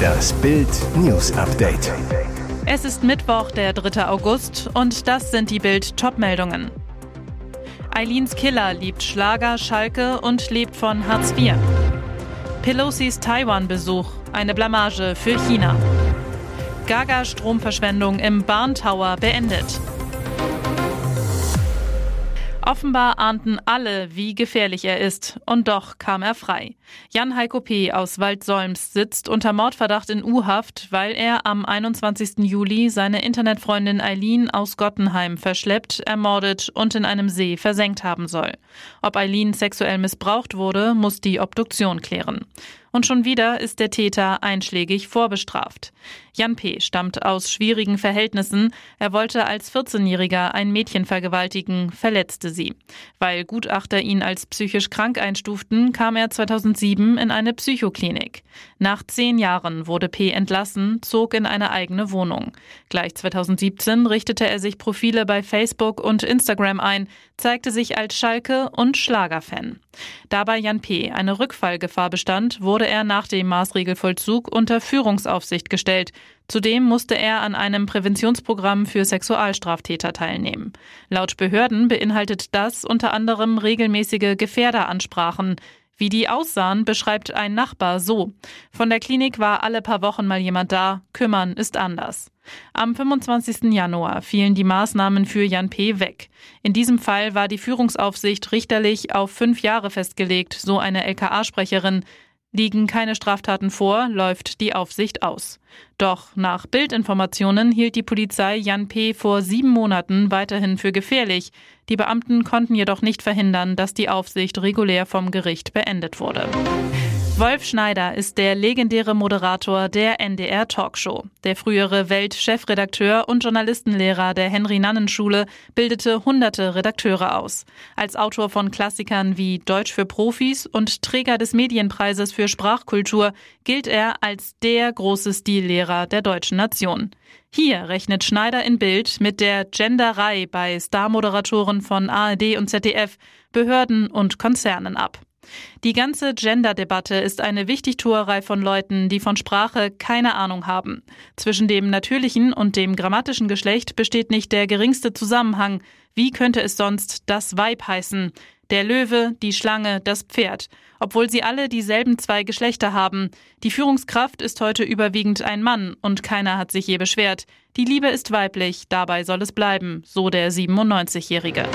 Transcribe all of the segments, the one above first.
Das Bild News Update. Es ist Mittwoch, der 3. August und das sind die Bild Topmeldungen. Eileens Killer liebt Schlager, Schalke und lebt von Hartz IV. Pelosi's Taiwan-Besuch, eine Blamage für China. Gaga Stromverschwendung im Bahntower beendet. Offenbar ahnten alle, wie gefährlich er ist, und doch kam er frei. Jan Heiko P. aus Waldsolms sitzt unter Mordverdacht in U-Haft, weil er am 21. Juli seine Internetfreundin Eileen aus Gottenheim verschleppt, ermordet und in einem See versenkt haben soll. Ob Eileen sexuell missbraucht wurde, muss die Obduktion klären. Und schon wieder ist der Täter einschlägig vorbestraft. Jan P. stammt aus schwierigen Verhältnissen. Er wollte als 14-Jähriger ein Mädchen vergewaltigen, verletzte sie. Weil Gutachter ihn als psychisch krank einstuften, kam er 2007 in eine Psychoklinik. Nach zehn Jahren wurde P. entlassen, zog in eine eigene Wohnung. Gleich 2017 richtete er sich Profile bei Facebook und Instagram ein, zeigte sich als Schalke- und Schlagerfan. Da bei Jan P. eine Rückfallgefahr bestand, wurde er nach dem Maßregelvollzug unter Führungsaufsicht gestellt. Zudem musste er an einem Präventionsprogramm für Sexualstraftäter teilnehmen. Laut Behörden beinhaltet das unter anderem regelmäßige Gefährderansprachen. Wie die aussahen, beschreibt ein Nachbar so. Von der Klinik war alle paar Wochen mal jemand da, kümmern ist anders. Am 25. Januar fielen die Maßnahmen für Jan P. weg. In diesem Fall war die Führungsaufsicht richterlich auf fünf Jahre festgelegt, so eine LKA-Sprecherin. Liegen keine Straftaten vor, läuft die Aufsicht aus. Doch nach Bildinformationen hielt die Polizei Jan P. vor sieben Monaten weiterhin für gefährlich. Die Beamten konnten jedoch nicht verhindern, dass die Aufsicht regulär vom Gericht beendet wurde. Wolf Schneider ist der legendäre Moderator der NDR Talkshow. Der frühere Welt-Chefredakteur und Journalistenlehrer der Henry-Nannen-Schule bildete hunderte Redakteure aus. Als Autor von Klassikern wie Deutsch für Profis und Träger des Medienpreises für Sprachkultur gilt er als der große Stillehrer der deutschen Nation. Hier rechnet Schneider in Bild mit der Genderei bei Starmoderatoren von ARD und ZDF, Behörden und Konzernen ab. Die ganze Gender-Debatte ist eine Wichtigtuerei von Leuten, die von Sprache keine Ahnung haben. Zwischen dem natürlichen und dem grammatischen Geschlecht besteht nicht der geringste Zusammenhang. Wie könnte es sonst das Weib heißen? Der Löwe, die Schlange, das Pferd, obwohl sie alle dieselben zwei Geschlechter haben. Die Führungskraft ist heute überwiegend ein Mann und keiner hat sich je beschwert. Die Liebe ist weiblich, dabei soll es bleiben, so der 97-Jährige.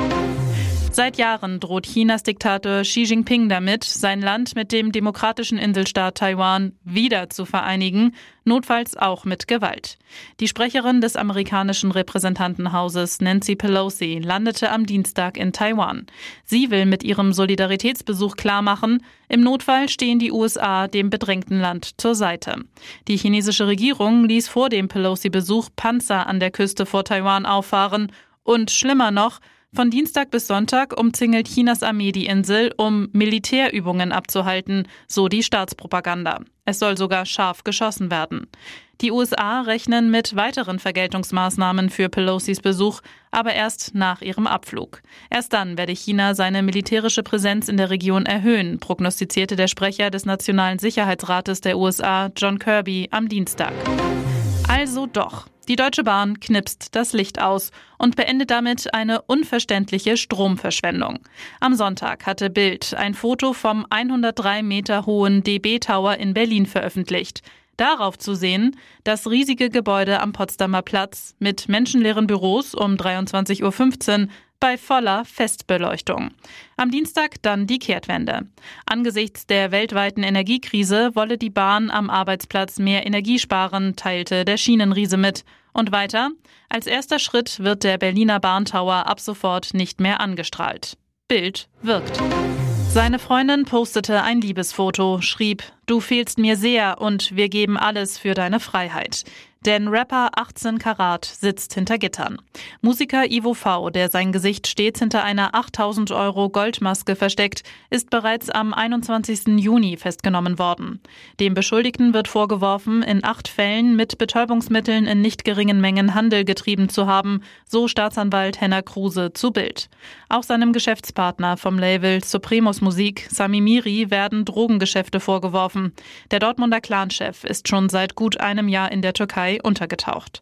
Seit Jahren droht Chinas Diktator Xi Jinping damit, sein Land mit dem demokratischen Inselstaat Taiwan wieder zu vereinigen, notfalls auch mit Gewalt. Die Sprecherin des amerikanischen Repräsentantenhauses Nancy Pelosi landete am Dienstag in Taiwan. Sie will mit ihrem Solidaritätsbesuch klarmachen, im Notfall stehen die USA dem bedrängten Land zur Seite. Die chinesische Regierung ließ vor dem Pelosi-Besuch Panzer an der Küste vor Taiwan auffahren und schlimmer noch, von Dienstag bis Sonntag umzingelt Chinas Armee die Insel, um Militärübungen abzuhalten, so die Staatspropaganda. Es soll sogar scharf geschossen werden. Die USA rechnen mit weiteren Vergeltungsmaßnahmen für Pelosis Besuch, aber erst nach ihrem Abflug. Erst dann werde China seine militärische Präsenz in der Region erhöhen, prognostizierte der Sprecher des Nationalen Sicherheitsrates der USA, John Kirby, am Dienstag. Also doch. Die Deutsche Bahn knipst das Licht aus und beendet damit eine unverständliche Stromverschwendung. Am Sonntag hatte Bild ein Foto vom 103 Meter hohen DB Tower in Berlin veröffentlicht. Darauf zu sehen, das riesige Gebäude am Potsdamer Platz mit menschenleeren Büros um 23.15 Uhr bei voller Festbeleuchtung. Am Dienstag dann die Kehrtwende. Angesichts der weltweiten Energiekrise wolle die Bahn am Arbeitsplatz mehr Energie sparen, teilte der Schienenriese mit. Und weiter, als erster Schritt wird der Berliner Bahntower ab sofort nicht mehr angestrahlt. Bild wirkt. Seine Freundin postete ein Liebesfoto, schrieb, Du fehlst mir sehr und wir geben alles für deine Freiheit. Denn Rapper 18 Karat sitzt hinter Gittern. Musiker Ivo V., der sein Gesicht stets hinter einer 8000 Euro Goldmaske versteckt, ist bereits am 21. Juni festgenommen worden. Dem Beschuldigten wird vorgeworfen, in acht Fällen mit Betäubungsmitteln in nicht geringen Mengen Handel getrieben zu haben, so Staatsanwalt Henner Kruse zu Bild. Auch seinem Geschäftspartner vom Label Supremos Musik, Sami Miri, werden Drogengeschäfte vorgeworfen Flughafen. Der Dortmunder Clanchef ist schon seit gut einem Jahr in der Türkei untergetaucht.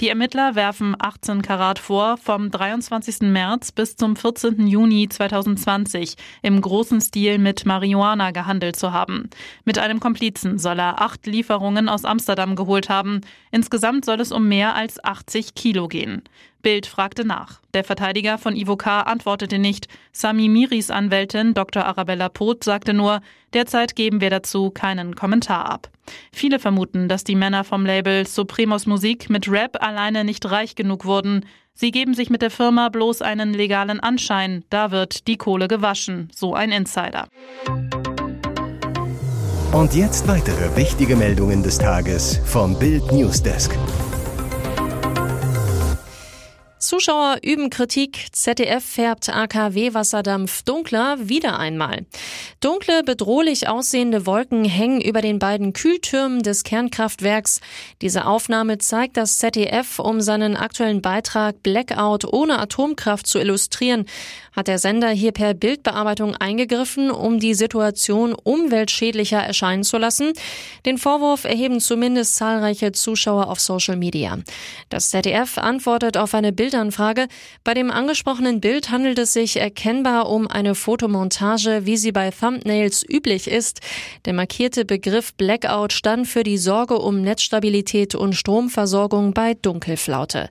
Die Ermittler werfen 18 Karat vor, vom 23. März bis zum 14. Juni 2020 im großen Stil mit Marihuana gehandelt zu haben. Mit einem Komplizen soll er acht Lieferungen aus Amsterdam geholt haben. Insgesamt soll es um mehr als 80 Kilo gehen. Bild fragte nach. Der Verteidiger von Ivo K. antwortete nicht. Sami Miris Anwältin Dr. Arabella Poth sagte nur, derzeit geben wir dazu keinen Kommentar ab. Viele vermuten, dass die Männer vom Label Supremos Musik mit Rap alleine nicht reich genug wurden. Sie geben sich mit der Firma bloß einen legalen Anschein. Da wird die Kohle gewaschen, so ein Insider. Und jetzt weitere wichtige Meldungen des Tages vom Bild Newsdesk. Zuschauer üben Kritik. ZDF färbt AKW-Wasserdampf dunkler wieder einmal. Dunkle, bedrohlich aussehende Wolken hängen über den beiden Kühltürmen des Kernkraftwerks. Diese Aufnahme zeigt das ZDF, um seinen aktuellen Beitrag Blackout ohne Atomkraft zu illustrieren. Hat der Sender hier per Bildbearbeitung eingegriffen, um die Situation umweltschädlicher erscheinen zu lassen? Den Vorwurf erheben zumindest zahlreiche Zuschauer auf Social Media. Das ZDF antwortet auf eine Bild Bildanfrage. Bei dem angesprochenen Bild handelt es sich erkennbar um eine Fotomontage, wie sie bei Thumbnails üblich ist. Der markierte Begriff Blackout stand für die Sorge um Netzstabilität und Stromversorgung bei Dunkelflaute.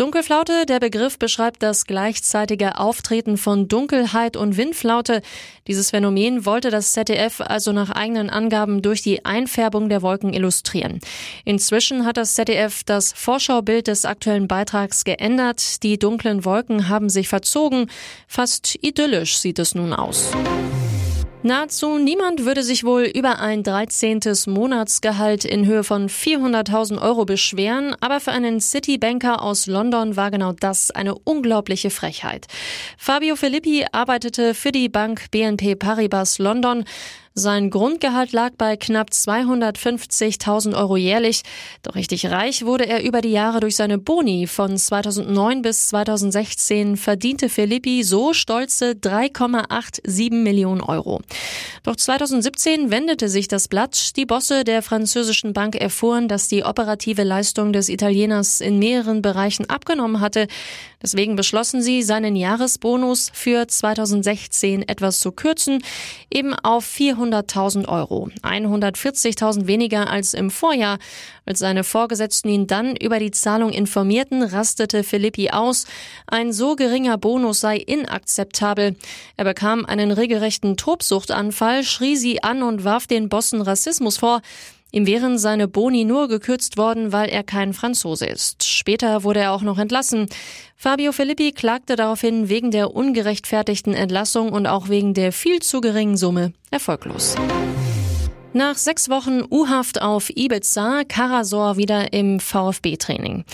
Dunkelflaute, der Begriff beschreibt das gleichzeitige Auftreten von Dunkelheit und Windflaute. Dieses Phänomen wollte das ZDF also nach eigenen Angaben durch die Einfärbung der Wolken illustrieren. Inzwischen hat das ZDF das Vorschaubild des aktuellen Beitrags geändert. Die dunklen Wolken haben sich verzogen. Fast idyllisch sieht es nun aus. Nahezu niemand würde sich wohl über ein 13. Monatsgehalt in Höhe von 400.000 Euro beschweren, aber für einen Citibanker aus London war genau das eine unglaubliche Frechheit. Fabio Filippi arbeitete für die Bank BNP Paribas London. Sein Grundgehalt lag bei knapp 250.000 Euro jährlich. Doch richtig reich wurde er über die Jahre durch seine Boni. Von 2009 bis 2016 verdiente Filippi so stolze 3,87 Millionen Euro. Doch 2017 wendete sich das Blatt. Die Bosse der französischen Bank erfuhren, dass die operative Leistung des Italieners in mehreren Bereichen abgenommen hatte. Deswegen beschlossen sie, seinen Jahresbonus für 2016 etwas zu kürzen, eben auf 400.000 Euro. 140.000 weniger als im Vorjahr. Als seine Vorgesetzten ihn dann über die Zahlung informierten, rastete Filippi aus. Ein so geringer Bonus sei inakzeptabel. Er bekam einen regelrechten Tobsuchtanfall, schrie sie an und warf den Bossen Rassismus vor. Ihm wären seine Boni nur gekürzt worden, weil er kein Franzose ist. Später wurde er auch noch entlassen. Fabio Filippi klagte daraufhin wegen der ungerechtfertigten Entlassung und auch wegen der viel zu geringen Summe erfolglos. Nach sechs Wochen U-Haft auf Ibiza, Karasor wieder im VfB-Training.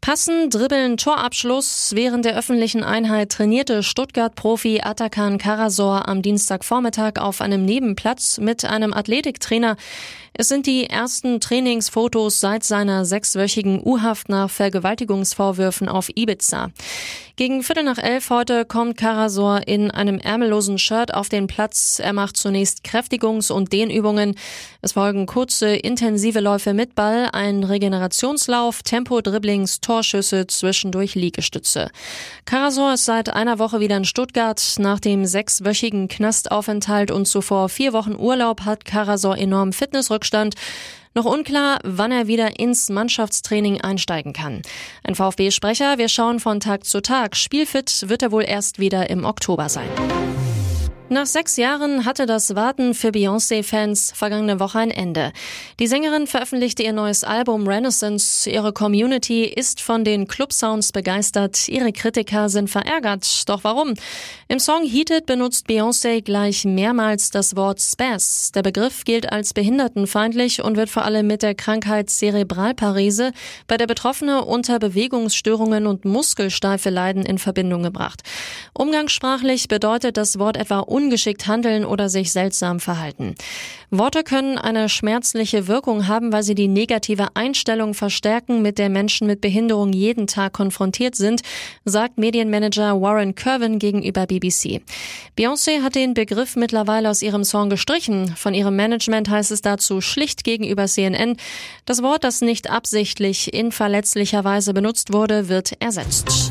Passen, Dribbeln, Torabschluss. Während der öffentlichen Einheit trainierte Stuttgart-Profi Atakan Karasor am Dienstagvormittag auf einem Nebenplatz mit einem Athletiktrainer. Es sind die ersten Trainingsfotos seit seiner sechswöchigen U-Haft nach Vergewaltigungsvorwürfen auf Ibiza. Gegen Viertel nach elf heute kommt Karasor in einem ärmellosen Shirt auf den Platz. Er macht zunächst Kräftigungs- und Dehnübungen. Es folgen kurze, intensive Läufe mit Ball, ein Regenerationslauf, Tempo-Dribblings, Torschüsse, zwischendurch Liegestütze. Karasor ist seit einer Woche wieder in Stuttgart. Nach dem sechswöchigen Knastaufenthalt und zuvor vier Wochen Urlaub hat Karasor enorm Fitnessrückstand Rückstand. Noch unklar, wann er wieder ins Mannschaftstraining einsteigen kann. Ein VfB-Sprecher, wir schauen von Tag zu Tag. Spielfit wird er wohl erst wieder im Oktober sein. Nach sechs Jahren hatte das Warten für Beyoncé-Fans vergangene Woche ein Ende. Die Sängerin veröffentlichte ihr neues Album Renaissance. Ihre Community ist von den Club-Sounds begeistert. Ihre Kritiker sind verärgert. Doch warum? Im Song Heated benutzt Beyoncé gleich mehrmals das Wort Spaz. Der Begriff gilt als behindertenfeindlich und wird vor allem mit der Krankheit Zerebralparese, bei der Betroffene unter Bewegungsstörungen und Muskelsteife leiden, in Verbindung gebracht. Umgangssprachlich bedeutet das Wort etwa ungeschickt handeln oder sich seltsam verhalten. Worte können eine schmerzliche Wirkung haben, weil sie die negative Einstellung verstärken, mit der Menschen mit Behinderung jeden Tag konfrontiert sind, sagt Medienmanager Warren Kervin gegenüber BBC. Beyoncé hat den Begriff mittlerweile aus ihrem Song gestrichen. Von ihrem Management heißt es dazu schlicht gegenüber CNN, das Wort, das nicht absichtlich in verletzlicher Weise benutzt wurde, wird ersetzt.